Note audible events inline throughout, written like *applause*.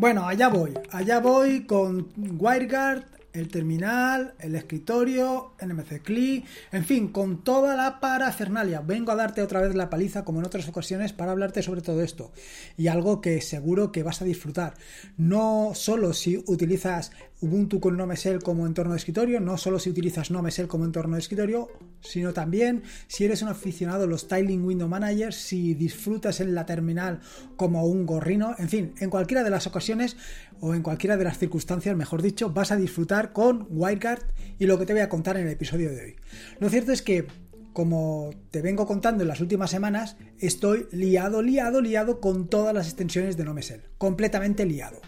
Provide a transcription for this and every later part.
Bueno, allá voy, allá voy con WireGuard, el terminal, el escritorio, NMC CLI, en fin, con toda la parafernalia. Vengo a darte otra vez la paliza, como en otras ocasiones, para hablarte sobre todo esto. Y algo que seguro que vas a disfrutar. No solo si utilizas Ubuntu con NoMesel como entorno de escritorio, no solo si utilizas NoMesel como entorno de escritorio, sino también si eres un aficionado a los Styling Window Manager, si disfrutas en la terminal como un gorrino, en fin, en cualquiera de las ocasiones o en cualquiera de las circunstancias, mejor dicho, vas a disfrutar con WireGuard y lo que te voy a contar en el episodio de hoy. Lo cierto es que como te vengo contando en las últimas semanas, estoy liado, liado, liado con todas las extensiones de NoMesel. Completamente liado.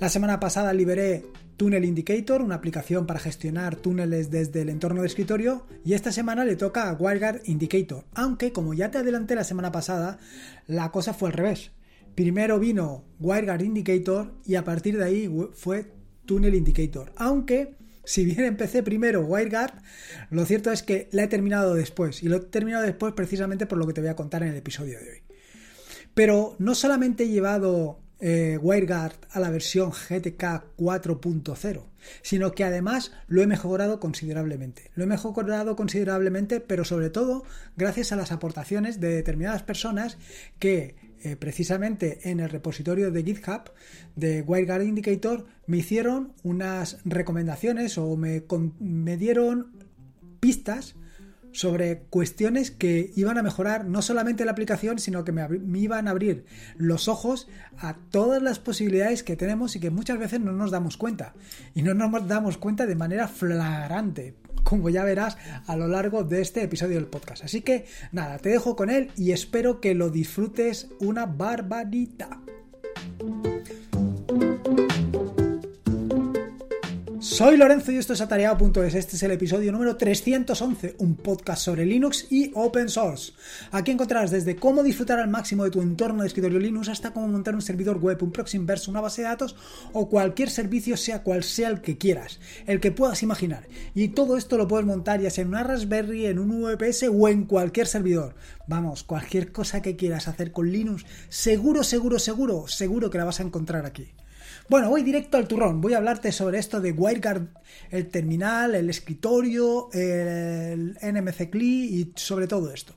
La semana pasada liberé Tunnel Indicator, una aplicación para gestionar túneles desde el entorno de escritorio, y esta semana le toca a WireGuard Indicator, aunque como ya te adelanté la semana pasada, la cosa fue al revés. Primero vino WireGuard Indicator y a partir de ahí fue Tunnel Indicator, aunque si bien empecé primero WireGuard, lo cierto es que la he terminado después, y lo he terminado después precisamente por lo que te voy a contar en el episodio de hoy. Pero no solamente he llevado eh, WireGuard a la versión GTK 4.0, sino que además lo he mejorado considerablemente. Lo he mejorado considerablemente, pero sobre todo gracias a las aportaciones de determinadas personas que eh, precisamente en el repositorio de GitHub de WireGuard Indicator me hicieron unas recomendaciones o me, me dieron pistas sobre cuestiones que iban a mejorar no solamente la aplicación, sino que me, iban a abrir los ojos a todas las posibilidades que tenemos y que muchas veces no nos damos cuenta. Y no nos damos cuenta de manera flagrante, como ya verás a lo largo de este episodio del podcast. Así que nada, te dejo con él y espero que lo disfrutes una barbarita. Soy Lorenzo y esto es atareado.es. Este es el episodio número 311, un podcast sobre Linux y Open Source. Aquí encontrarás desde cómo disfrutar al máximo de tu entorno de escritorio Linux hasta cómo montar un servidor web, un proxy inverso, una base de datos o cualquier servicio, sea cual sea el que quieras, el que puedas imaginar. Y todo esto lo puedes montar ya sea en una Raspberry, en un VPS o en cualquier servidor. Vamos, cualquier cosa que quieras hacer con Linux, seguro, seguro, seguro, seguro que la vas a encontrar aquí. Bueno, voy directo al turrón. Voy a hablarte sobre esto de WireGuard, el terminal, el escritorio, el NMC CLI y sobre todo esto.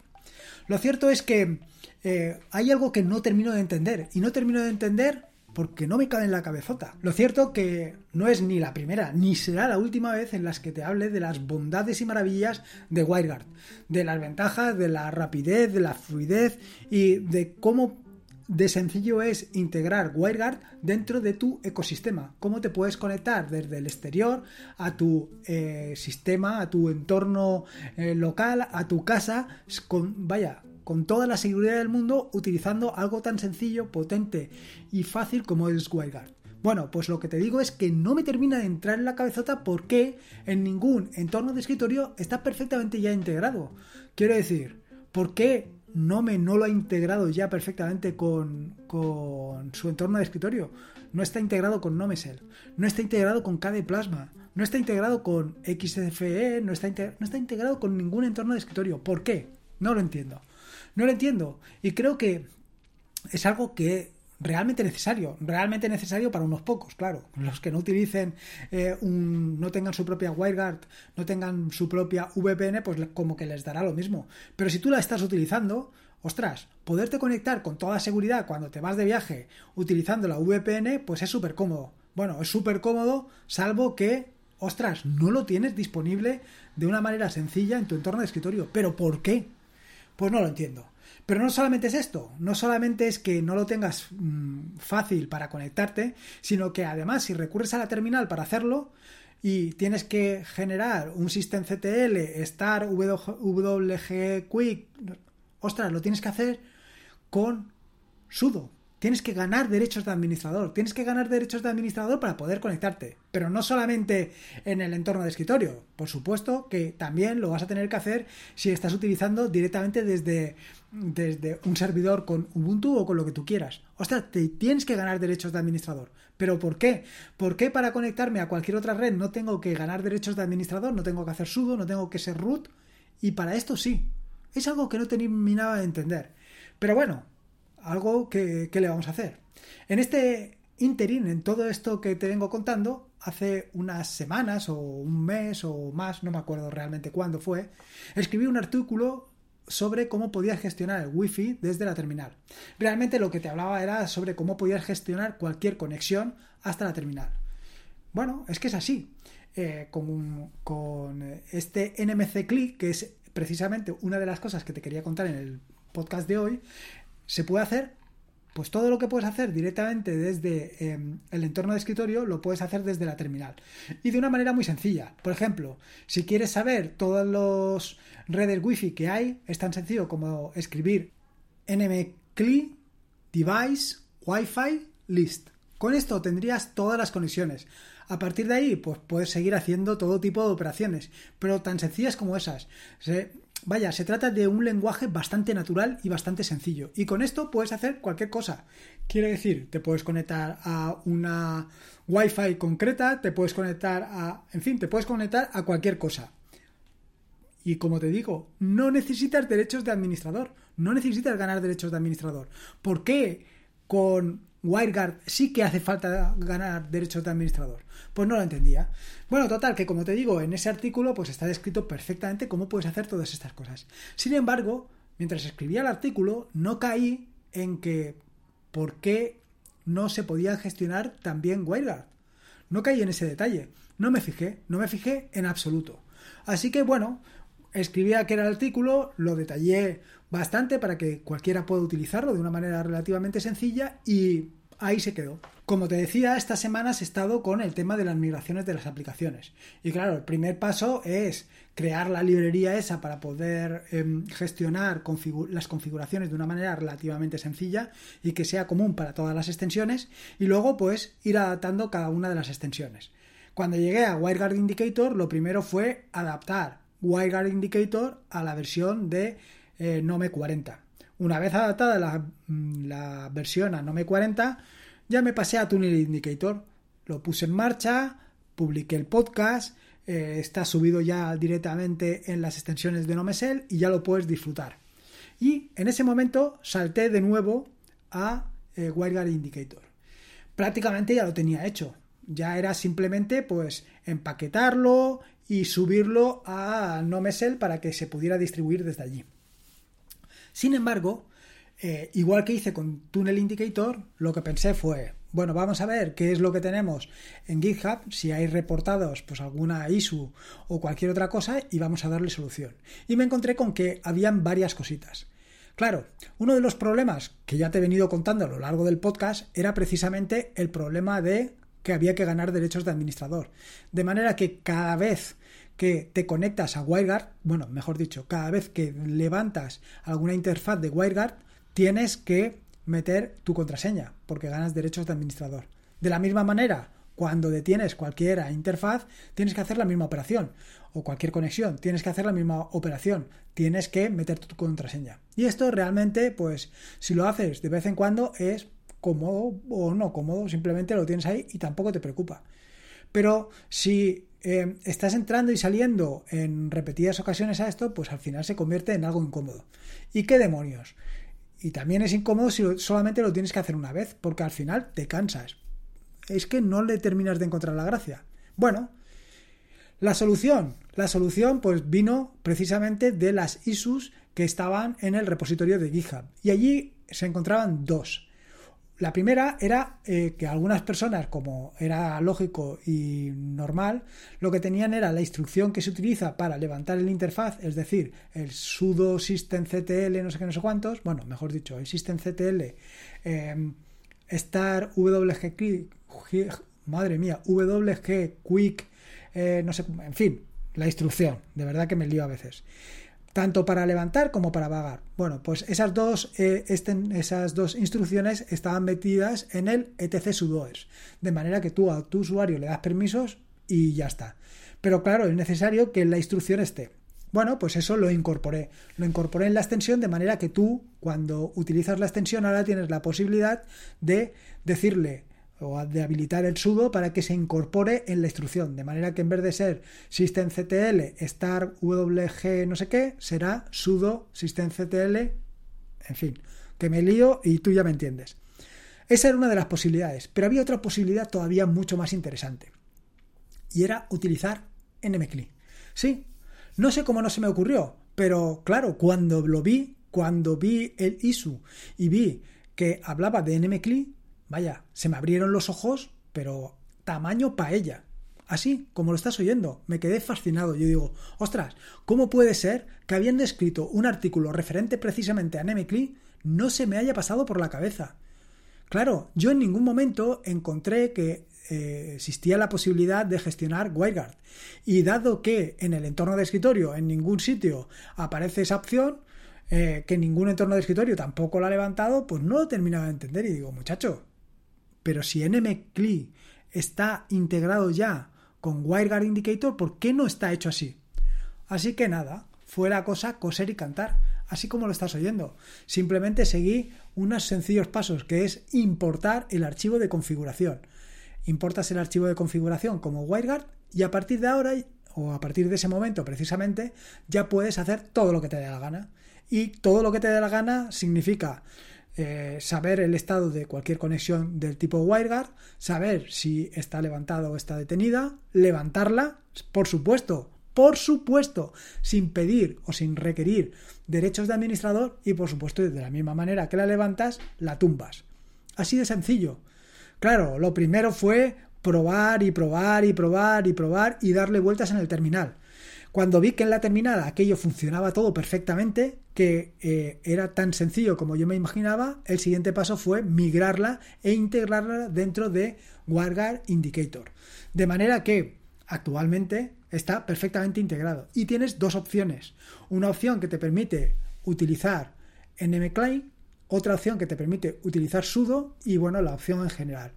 Lo cierto es que eh, hay algo que no termino de entender. Y no termino de entender porque no me cabe en la cabezota. Lo cierto que no es ni la primera, ni será la última vez en las que te hable de las bondades y maravillas de WireGuard, de las ventajas, de la rapidez, de la fluidez y de cómo de sencillo es integrar WireGuard dentro de tu ecosistema. Cómo te puedes conectar desde el exterior a tu eh, sistema, a tu entorno eh, local, a tu casa, con, vaya, con toda la seguridad del mundo utilizando algo tan sencillo, potente y fácil como es WireGuard. Bueno, pues lo que te digo es que no me termina de entrar en la cabezota porque en ningún entorno de escritorio está perfectamente ya integrado. Quiero decir, ¿por qué no me no lo ha integrado ya perfectamente con, su entorno de escritorio. No está integrado con Nomesel, no está integrado con KDE Plasma, no está integrado con XFE, no está, no está integrado con ningún entorno de escritorio. ¿Por qué? No lo entiendo. No lo entiendo. Y creo que es algo que realmente necesario, realmente necesario para unos pocos, claro. Los que no utilicen eh, un, no tengan su propia WireGuard, no tengan su propia VPN, pues como que les dará lo mismo. Pero si tú la estás utilizando, ostras, poderte conectar con toda seguridad cuando te vas de viaje utilizando la VPN, pues es súper cómodo. Bueno, es súper cómodo, salvo que, ostras, no lo tienes disponible de una manera sencilla en tu entorno de escritorio. ¿Pero por qué? Pues no lo entiendo. Pero no solamente es esto, no solamente es que no lo tengas mm, fácil para conectarte, sino que además si recurres a la terminal para hacerlo y tienes que generar un systemctl, star, wg quick, ostras, lo tienes que hacer con sudo, tienes que ganar derechos de administrador. Tienes que ganar derechos de administrador para poder conectarte. Pero no solamente en el entorno de escritorio. Por supuesto que también lo vas a tener que hacer si estás utilizando directamente desde, desde un servidor con Ubuntu o con lo que tú quieras. Ostras, te tienes que ganar derechos de administrador. ¿Pero por qué? ¿Por qué para conectarme a cualquier otra red no tengo que ganar derechos de administrador? No tengo que hacer sudo, no tengo que ser root. Y para esto sí. Es algo que no terminaba de entender. Pero bueno, algo que, le vamos a hacer. En este interín en todo esto que te vengo contando, hace unas semanas o un mes o más, no me acuerdo realmente cuándo fue, escribí un artículo sobre cómo podías gestionar el wifi desde la terminal. Realmente lo que te hablaba era sobre cómo podías gestionar cualquier conexión hasta la terminal. Bueno, es que es así. Eh, con, con, este NMC Click, que es precisamente una de las cosas que te quería contar en el podcast de hoy, se puede hacer pues todo lo que puedes hacer directamente desde em, el entorno de escritorio lo puedes hacer desde la terminal. Y de una manera muy sencilla. Por ejemplo, si quieres saber todos los redes wifi que hay, es tan sencillo como escribir nmcli device wifi list. Con esto tendrías todas las conexiones. A partir de ahí, pues puedes seguir haciendo todo tipo de operaciones, pero tan sencillas como esas. Vaya, se trata de un lenguaje bastante natural y bastante sencillo. Y con esto puedes hacer cualquier cosa. Quiere decir, te puedes conectar a una Wi-Fi concreta, te puedes conectar a. En fin, te puedes conectar a cualquier cosa. Y como te digo, no necesitas derechos de administrador. No necesitas ganar derechos de administrador. ¿Por qué con WireGuard sí que hace falta ganar derechos de administrador. Pues no lo entendía. Bueno, total, que como te digo, en ese artículo pues está descrito perfectamente cómo puedes hacer todas estas cosas. Sin embargo, mientras escribía el artículo, no caí en que por qué no se podía gestionar también WireGuard. No caí en ese detalle. No me fijé, no me fijé en absoluto. Así que bueno, escribí aquel artículo, lo detallé bastante para que cualquiera pueda utilizarlo de una manera relativamente sencilla y ahí se quedó. Como te decía, estas semanas he estado con el tema de las migraciones de las aplicaciones. Y claro, el primer paso es crear la librería esa para poder em, gestionar las configuraciones de una manera relativamente sencilla y que sea común para todas las extensiones. Y luego, pues, ir adaptando cada una de las extensiones. Cuando llegué a WireGuard Indicator, lo primero fue adaptar WireGuard Indicator a la versión de eh, Nome 40. Una vez adaptada mm, la, versión a Nome 40, ya me pasé a Tunnel Indicator. Lo puse en marcha, publiqué el podcast, eh, está subido ya directamente en las extensiones de NomeSell y ya lo puedes disfrutar. Y en ese momento salté de nuevo a eh, WireGuard Indicator. Prácticamente ya lo tenía hecho. Ya era simplemente pues empaquetarlo y subirlo a NomeSell para que se pudiera distribuir desde allí. Sin embargo, eh, igual que hice con Tunnel Indicator, lo que pensé fue, bueno, vamos a ver qué es lo que tenemos en GitHub, si hay reportados pues alguna issue o cualquier otra cosa y vamos a darle solución. Y me encontré con que habían varias cositas. Claro, uno de los problemas que ya te he venido contando a lo largo del podcast era precisamente el problema de que había que ganar derechos de administrador. De manera que cada vez que te conectas a WireGuard, bueno, mejor dicho, cada vez que levantas alguna interfaz de WireGuard, tienes que meter tu contraseña, porque ganas derechos de administrador. De la misma manera, cuando detienes cualquier interfaz, tienes que hacer la misma operación. O cualquier conexión, tienes que hacer la misma operación. Tienes que meter tu contraseña. Y esto realmente, pues, si lo haces de vez en cuando, es cómodo o no cómodo, simplemente lo tienes ahí y tampoco te preocupa. Pero si eh, estás entrando y saliendo en repetidas ocasiones a esto, pues al final se convierte en algo incómodo. ¿Y qué demonios? Y también es incómodo si solamente lo tienes que hacer una vez, porque al final te cansas. Es que no le terminas de encontrar la gracia. Bueno, la solución. La solución pues vino precisamente de las issues que estaban en el repositorio de GitHub. Y allí se encontraban dos. La primera era eh, que algunas personas, como era lógico y normal, lo que tenían era la instrucción que se utiliza para levantar el interfaz, es decir, el sudo systemctl no sé qué, no sé cuántos, bueno, mejor dicho, el systemctl eh, star wg madre mía, wg quick, eh, no sé, en fin, la instrucción, de verdad que me lío a veces tanto para levantar como para vagar. Bueno, pues esas dos, eh, esas dos instrucciones estaban metidas en el etc sudoers, de manera que tú a tu usuario le das permisos y ya está. Pero claro, es necesario que la instrucción esté. Bueno, pues eso lo incorporé. Lo incorporé en la extensión de manera que tú, cuando utilizas la extensión, ahora tienes la posibilidad de decirle o de habilitar el sudo para que se incorpore en la instrucción, de manera que en vez de ser systemctl star wg no sé qué, será sudo systemctl, en fin, que me lío y tú ya me entiendes. Esa era una de las posibilidades, pero había otra posibilidad todavía mucho más interesante. Y era utilizar NMCLI. Sí, no sé cómo no se me ocurrió, pero claro, cuando lo vi, cuando vi el ISU y vi que hablaba de NMCLI, vaya, se me abrieron los ojos, pero tamaño paella. Así, como lo estás oyendo, me quedé fascinado. Yo digo, ostras, ¿cómo puede ser que habiendo escrito un artículo referente precisamente a NMCLI no se me haya pasado por la cabeza? Claro, yo en ningún momento encontré que eh, existía la posibilidad de gestionar WireGuard. Y dado que en el entorno de escritorio, en ningún sitio aparece esa opción, eh, que ningún entorno de escritorio tampoco lo ha levantado, pues no lo terminaba de entender. Y digo, muchacho, pero si NMCLI está integrado ya con WireGuard Indicator, ¿por qué no está hecho así? Así que nada, fue la cosa coser y cantar, así como lo estás oyendo. Simplemente seguí unos sencillos pasos, que es importar el archivo de configuración. Importas el archivo de configuración como WireGuard y a partir de ahora, o a partir de ese momento precisamente, ya puedes hacer todo lo que te dé la gana. Y todo lo que te dé la gana significa eh, saber el estado de cualquier conexión del tipo WireGuard, saber si está levantada o está detenida, levantarla, por supuesto, por supuesto, sin pedir o sin requerir derechos de administrador y por supuesto de la misma manera que la levantas, la tumbas. Así de sencillo. Claro, lo primero fue probar y probar y probar y probar y darle vueltas en el terminal. Cuando vi que en la terminal aquello funcionaba todo perfectamente, que eh, era tan sencillo como yo me imaginaba, el siguiente paso fue migrarla e integrarla dentro de WireGuard Indicator. De manera que actualmente está perfectamente integrado. Y tienes dos opciones. Una opción que te permite utilizar NMClient, otra opción que te permite utilizar sudo y bueno, la opción en general.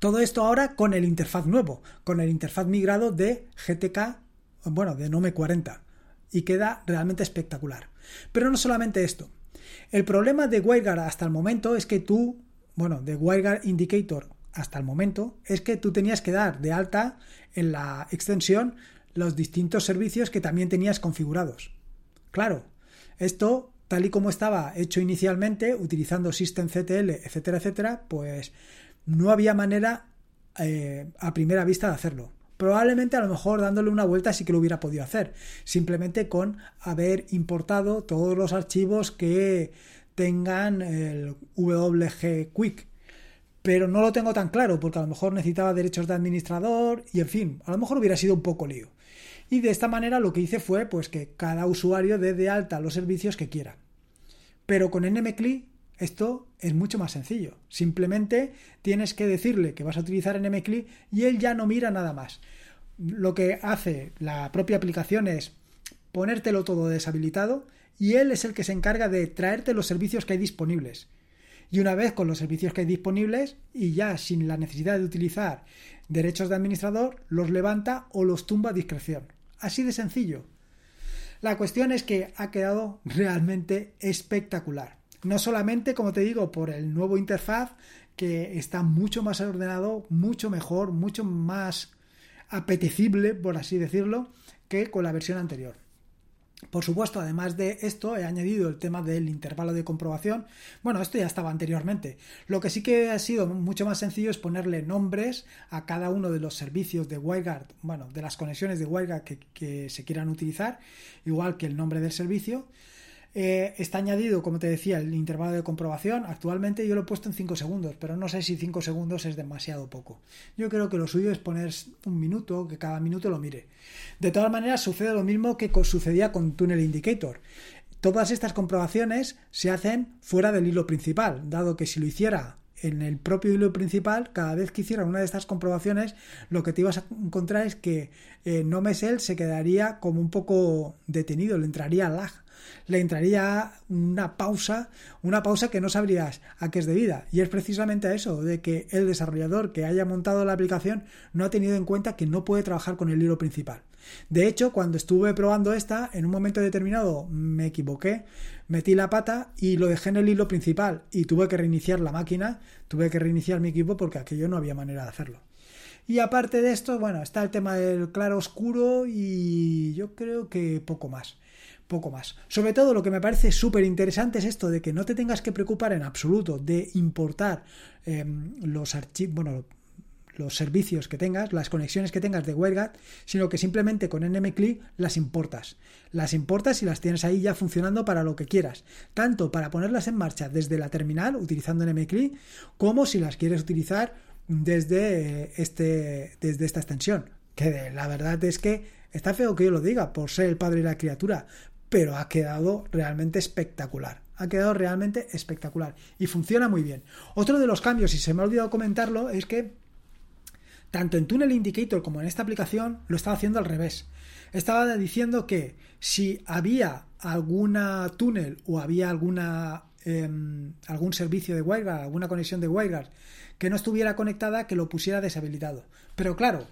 Todo esto ahora con el interfaz nuevo, con el interfaz migrado de GTK bueno, de Nome 40 y queda realmente espectacular. Pero no solamente esto. El problema de WireGuard hasta el momento es que tú, bueno, de WireGuard Indicator hasta el momento, es que tú tenías que dar de alta en la extensión los distintos servicios que también tenías configurados. Claro, esto, tal y como estaba hecho inicialmente, utilizando systemctl, etcétera, etcétera, pues no había manera eh, a primera vista de hacerlo. Probablemente a lo mejor dándole una vuelta sí que lo hubiera podido hacer, simplemente con haber importado todos los archivos que tengan el WG Quick. Pero no lo tengo tan claro porque a lo mejor necesitaba derechos de administrador y en fin, a lo mejor hubiera sido un poco lío. Y de esta manera lo que hice fue pues que cada usuario dé de alta los servicios que quiera. Pero con NMCLI esto es mucho más sencillo. Simplemente tienes que decirle que vas a utilizar NMCLI y él ya no mira nada más. Lo que hace la propia aplicación es ponértelo todo deshabilitado y él es el que se encarga de traerte los servicios que hay disponibles. Y una vez con los servicios que hay disponibles y ya sin la necesidad de utilizar derechos de administrador, los levanta o los tumba a discreción. Así de sencillo. La cuestión es que ha quedado realmente espectacular. No solamente, como te digo, por el nuevo interfaz que está mucho más ordenado, mucho mejor, mucho más apetecible, por así decirlo, que con la versión anterior. Por supuesto, además de esto, he añadido el tema del intervalo de comprobación. Bueno, esto ya estaba anteriormente. Lo que sí que ha sido mucho más sencillo es ponerle nombres a cada uno de los servicios de WireGuard, bueno, de las conexiones de WireGuard que, que se quieran utilizar, igual que el nombre del servicio. Eh, está añadido, como te decía, el intervalo de comprobación. Actualmente yo lo he puesto en 5 segundos, pero no sé si 5 segundos es demasiado poco. Yo creo que lo suyo es poner un minuto, que cada minuto lo mire. De todas maneras, sucede lo mismo que sucedía con Tunnel Indicator. Todas estas comprobaciones se hacen fuera del hilo principal, dado que si lo hiciera en el propio hilo principal, cada vez que hiciera una de estas comprobaciones, lo que te ibas a encontrar es que eh, NoMesel se quedaría como un poco detenido, le entraría lag le entraría una pausa, una pausa que no sabrías a qué es debida. Y es precisamente a eso, de que el desarrollador que haya montado la aplicación no ha tenido en cuenta que no puede trabajar con el hilo principal. De hecho, cuando estuve probando esta, en un momento determinado me equivoqué, metí la pata y lo dejé en el hilo principal y tuve que reiniciar la máquina, tuve que reiniciar mi equipo porque aquello no había manera de hacerlo. Y aparte de esto, bueno, está el tema del claro oscuro y yo creo que poco más. Poco más. Sobre todo lo que me parece súper interesante es esto de que no te tengas que preocupar en absoluto de importar em, los archivos, bueno, los servicios que tengas, las conexiones que tengas de WireGuard, sino que simplemente con NMCLI las importas. Las importas y las tienes ahí ya funcionando para lo que quieras, tanto para ponerlas en marcha desde la terminal utilizando NMCLI, como si las quieres utilizar desde, este, desde esta extensión. Que la verdad es que está feo que yo lo diga por ser el padre de la criatura, pero ha quedado realmente espectacular. Ha quedado realmente espectacular y funciona muy bien. Otro de los cambios, y se me ha olvidado comentarlo, es que tanto en Tunnel Indicator como en esta aplicación lo estaba haciendo al revés. Estaba diciendo que si había alguna túnel o había alguna em, algún servicio de WireGuard, alguna conexión de WireGuard que no estuviera conectada, que lo pusiera deshabilitado. Pero claro,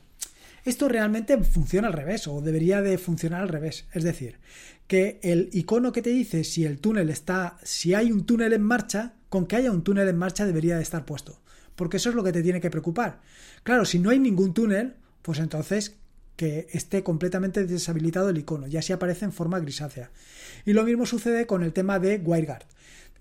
esto realmente funciona al revés, o debería de funcionar al revés. Es decir, que el icono que te dice si el túnel está, si hay un túnel en marcha, con que haya un túnel en marcha debería de estar puesto. Porque eso es lo que te tiene que preocupar. Claro, si no hay ningún túnel, pues entonces que esté completamente deshabilitado el icono, ya si aparece en forma grisácea. Y lo mismo sucede con el tema de WireGuard.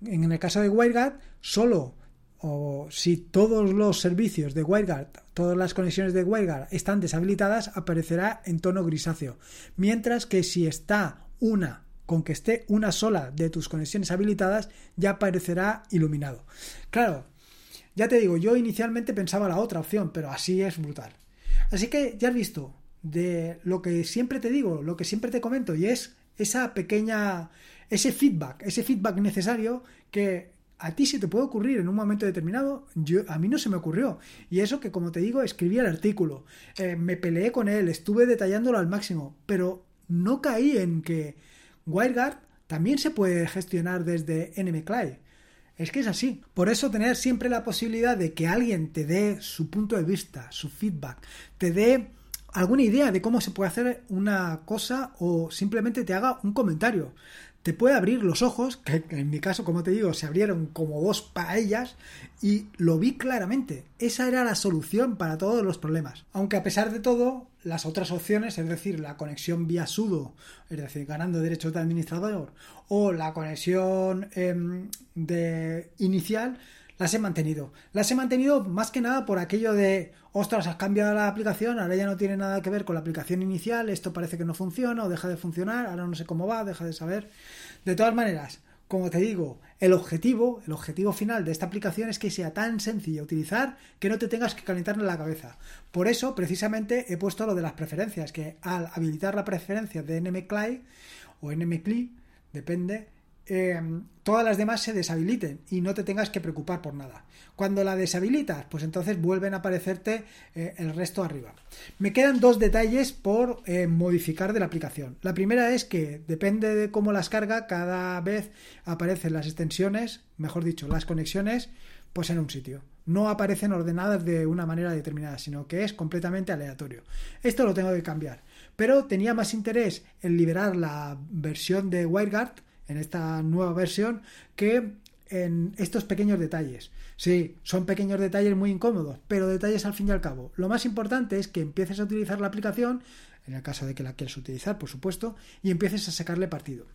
En el caso de WireGuard, solo o si todos los servicios de WireGuard, todas las conexiones de WireGuard están deshabilitadas, aparecerá en tono grisáceo. Mientras que si está una, con que esté una sola de tus conexiones habilitadas, ya aparecerá iluminado. Claro, ya te digo, yo inicialmente pensaba la otra opción, pero así es brutal. Así que ya has visto de lo que siempre te digo, lo que siempre te comento, y es esa pequeña, ese feedback, ese feedback necesario que a ti se te puede ocurrir en un momento determinado, yo, a mí no se me ocurrió. Y eso que, como te digo, escribí el artículo, eh, me peleé con él, estuve detallándolo al máximo, pero no caí en que WireGuard también se puede gestionar desde NMCLI. Es que es así. Por eso tener siempre la posibilidad de que alguien te dé su punto de vista, su feedback, te dé alguna idea de cómo se puede hacer una cosa o simplemente te haga un comentario te puede abrir los ojos, que en mi caso, como te digo, se abrieron como dos paellas y lo vi claramente. Esa era la solución para todos los problemas. Aunque a pesar de todo, las otras opciones, es decir, la conexión vía sudo, es decir, ganando derechos de administrador, o la conexión em, de inicial, las he mantenido. Las he mantenido más que nada por aquello de, ostras, has cambiado la aplicación, ahora ya no tiene nada que ver con la aplicación inicial, esto parece que no funciona o deja de funcionar, ahora no sé cómo va, deja de saber. De todas maneras, como te digo, el objetivo, el objetivo final de esta aplicación es que sea tan sencilla utilizar que no te tengas que calentar en la cabeza. Por eso, precisamente, he puesto lo de las preferencias, que al habilitar la preferencia de NMCLI o NMCLI, depende, Em, todas las demás se deshabiliten y no te tengas que preocupar por nada. Cuando la deshabilitas, pues entonces vuelven a aparecerte eh, el resto arriba. Me quedan dos detalles por eh, modificar de la aplicación. La primera es que depende de cómo las carga, cada vez aparecen las extensiones, mejor dicho, las conexiones, pues en un sitio. No aparecen ordenadas de una manera determinada, sino que es completamente aleatorio. Esto lo tengo que cambiar. Pero tenía más interés en liberar la versión de WireGuard en esta nueva versión que en estos pequeños detalles. Sí, son pequeños detalles muy incómodos, pero detalles al fin y al cabo. Lo más importante es que empieces a utilizar la aplicación, en el caso de que la quieras utilizar, por supuesto, y empieces a sacarle partido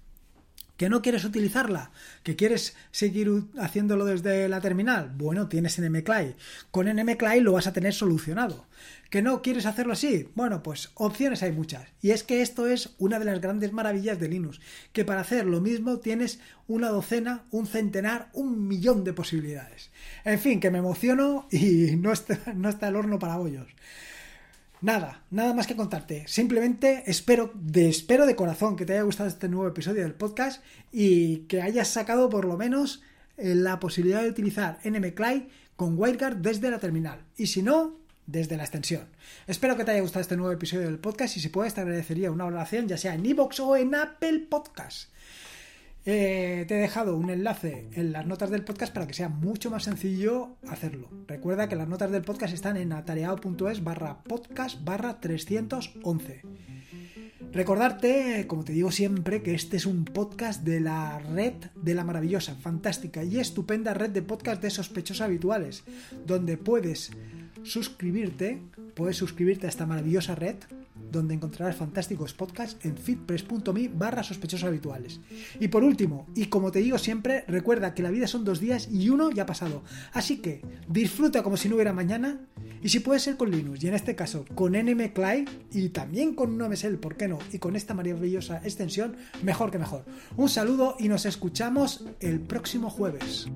que no quieres utilizarla, que quieres seguir haciéndolo desde la terminal, bueno, tienes NMCLI. Con NMCLI lo vas a tener solucionado. ¿Que no quieres hacerlo así? Bueno, pues opciones hay muchas. Y es que esto es una de las grandes maravillas de Linux, que para hacer lo mismo tienes una docena, un centenar, un millón de posibilidades. En fin, que me emociono y *laughs* no está, no está el horno para bollos. Nada, nada más que contarte. Simplemente espero de, espero de corazón que te haya gustado este nuevo episodio del podcast y que hayas sacado por lo menos eh, la posibilidad de utilizar NMCLI con WireGuard desde la terminal. Y si no, desde la extensión. Espero que te haya gustado este nuevo episodio del podcast y si puedes te agradecería una oración ya sea en iVoox o en Apple Podcast. Eh, te he dejado un enlace en las notas del podcast para que sea mucho más sencillo hacerlo. Recuerda que las notas del podcast están en atareado.es barra podcast barra 311. Recordarte, como te digo siempre, que este es un podcast de la red de la maravillosa, fantástica y estupenda red de podcast de sospechosos habituales, donde puedes suscribirte, puedes suscribirte a esta maravillosa red donde encontrarás fantásticos podcasts en fitpress.me barra sospechosos habituales. Y por último, y como te digo siempre, recuerda que la vida son dos días y uno ya ha pasado. Así que disfruta como si no hubiera mañana y si puede ser con Linux, y en este caso con NM Client y también con MSL, ¿por qué no? Y con esta maravillosa extensión, mejor que mejor. Un saludo y nos escuchamos el próximo jueves.